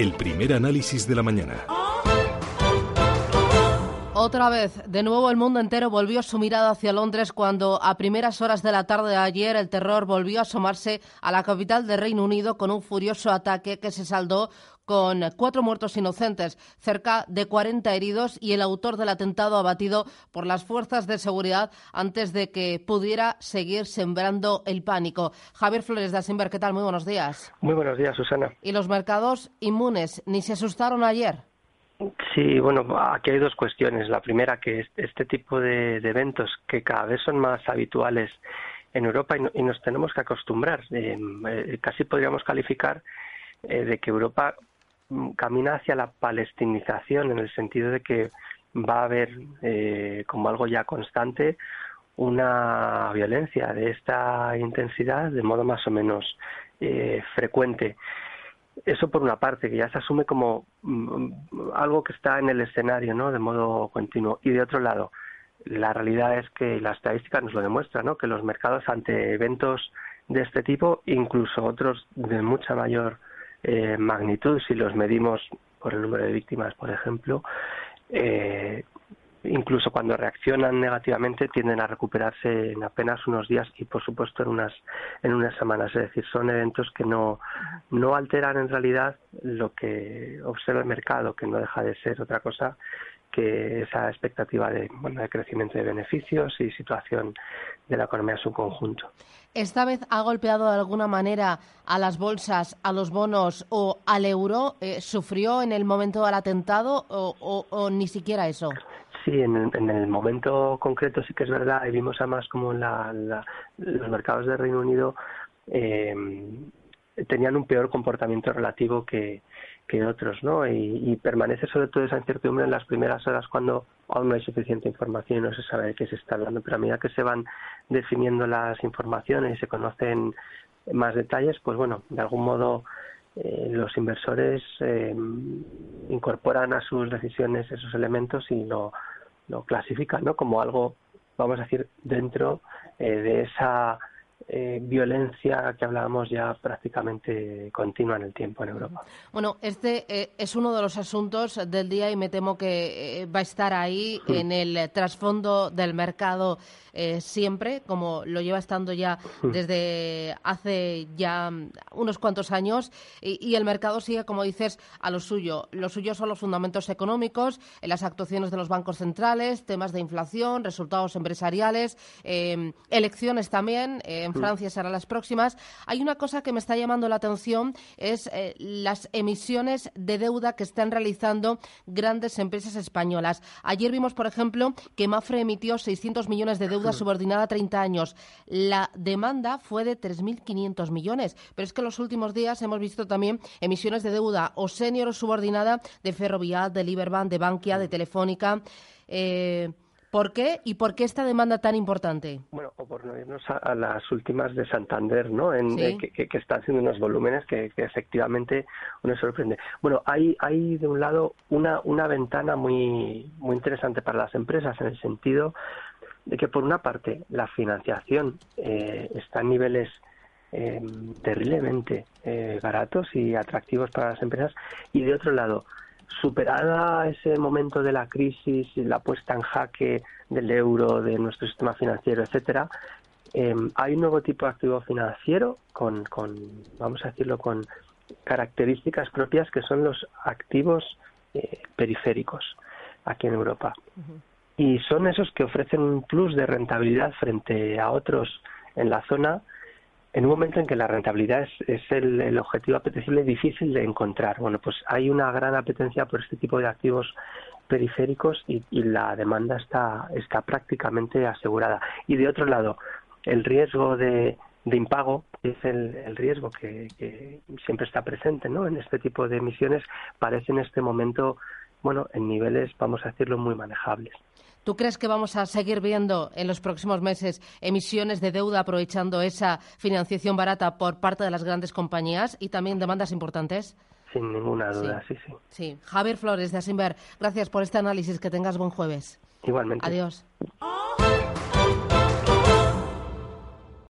El primer análisis de la mañana. Otra vez, de nuevo el mundo entero volvió su mirada hacia Londres cuando a primeras horas de la tarde de ayer el terror volvió a asomarse a la capital del Reino Unido con un furioso ataque que se saldó con cuatro muertos inocentes, cerca de 40 heridos y el autor del atentado abatido por las fuerzas de seguridad antes de que pudiera seguir sembrando el pánico. Javier Flores de Asimber, ¿qué tal? Muy buenos días. Muy buenos días, Susana. ¿Y los mercados inmunes ni se asustaron ayer? Sí, bueno, aquí hay dos cuestiones. La primera, que este tipo de, eventos que cada vez son más habituales en Europa y, nos tenemos que acostumbrar. Eh, eh, casi podríamos calificar eh, de que Europa camina hacia la palestinización en el sentido de que va a haber eh, como algo ya constante una violencia de esta intensidad de modo más o menos eh, frecuente. Eso por una parte, que ya se asume como mm, algo que está en el escenario, ¿no? De modo continuo. Y de otro lado, la realidad es que la estadística nos lo demuestra, ¿no? Que los mercados ante eventos de este tipo, incluso otros de mucha mayor eh, magnitud, si los medimos por el número de víctimas, por ejemplo, eh, incluso cuando reaccionan negativamente tienden a recuperarse en apenas unos días y por supuesto en unas en unas semanas. Es decir son eventos que no no alteran en realidad lo que observa el mercado que no deja de ser otra cosa que esa expectativa de, bueno, de crecimiento de beneficios y situación de la economía en su conjunto. ¿Esta vez ha golpeado de alguna manera a las bolsas, a los bonos o al euro? Eh, ¿Sufrió en el momento del atentado o, ni siquiera eso? Sí, en el, momento concreto sí que es verdad. Y vimos además como los mercados de Reino Unido eh, tenían un peor comportamiento relativo que, otros, ¿no? Y, permanece sobre todo esa incertidumbre en las primeras horas cuando aún no hay suficiente información y no se sabe de qué se está hablando, pero a medida que se van definiendo las informaciones y se conocen más detalles, pues bueno, de algún modo eh, los inversores eh, incorporan a sus decisiones esos elementos y lo, lo clasifican, ¿no? Como algo, vamos a decir, dentro eh, de esa eh, violencia que hablábamos ya prácticamente continua en el tiempo en Europa. Bueno, este eh, es uno de los asuntos del día y me temo que eh, va a estar ahí en el trasfondo del mercado siempre, como lo lleva estando ya desde hace ya unos cuantos años y, el mercado sigue, como dices, a lo suyo. Lo suyo son los fundamentos económicos, las actuaciones de los bancos centrales, temas de inflación, resultados empresariales, elecciones también en Francia serán las próximas. Hay una cosa que me está llamando la atención, es eh, las emisiones de deuda que están realizando grandes empresas españolas. Ayer vimos, por ejemplo, que Mafre emitió 600 millones de deuda subordinada a 30 años. La demanda fue de 3.500 millones, pero es que en los últimos días hemos visto también emisiones de deuda o senior o subordinada de Ferrovial, de Liberbank, de Bankia, de Telefónica. Eh, ¿Por qué y por qué esta demanda tan importante? Bueno, o por no irnos a, las últimas de Santander, ¿no? En, eh, que, que, están haciendo unos volúmenes que, efectivamente uno sorprende. Bueno, hay, hay de un lado una, una ventana muy, muy interesante para las empresas en el sentido de que, por una parte, la financiación eh, está en niveles eh, terriblemente baratos y atractivos para las empresas y, de otro lado, superada ese momento de la crisis y la puesta en jaque del euro, de nuestro sistema financiero, etcétera, em, hay un nuevo tipo de activo financiero con, con, vamos a decirlo, con características propias que son los activos eh, periféricos aquí en Europa. Y son esos que ofrecen un plus de rentabilidad frente a otros en la zona en un momento en que la rentabilidad es, el, objetivo apetecible difícil de encontrar. Bueno, pues hay una gran apetencia por este tipo de activos periféricos y, la demanda está, está prácticamente asegurada. Y de otro lado, el riesgo de, de impago, es el, riesgo que, que, siempre está presente ¿no? en este tipo de emisiones, parece en este momento, bueno, en niveles, vamos a decirlo, muy manejables. ¿Tú crees que vamos a seguir viendo en los próximos meses emisiones de deuda aprovechando esa financiación barata por parte de las grandes compañías y también demandas importantes? Sin ninguna duda, sí, sí. Sí. Javier Flores de Asimber, gracias por este análisis. Que tengas buen jueves. Igualmente. Adiós.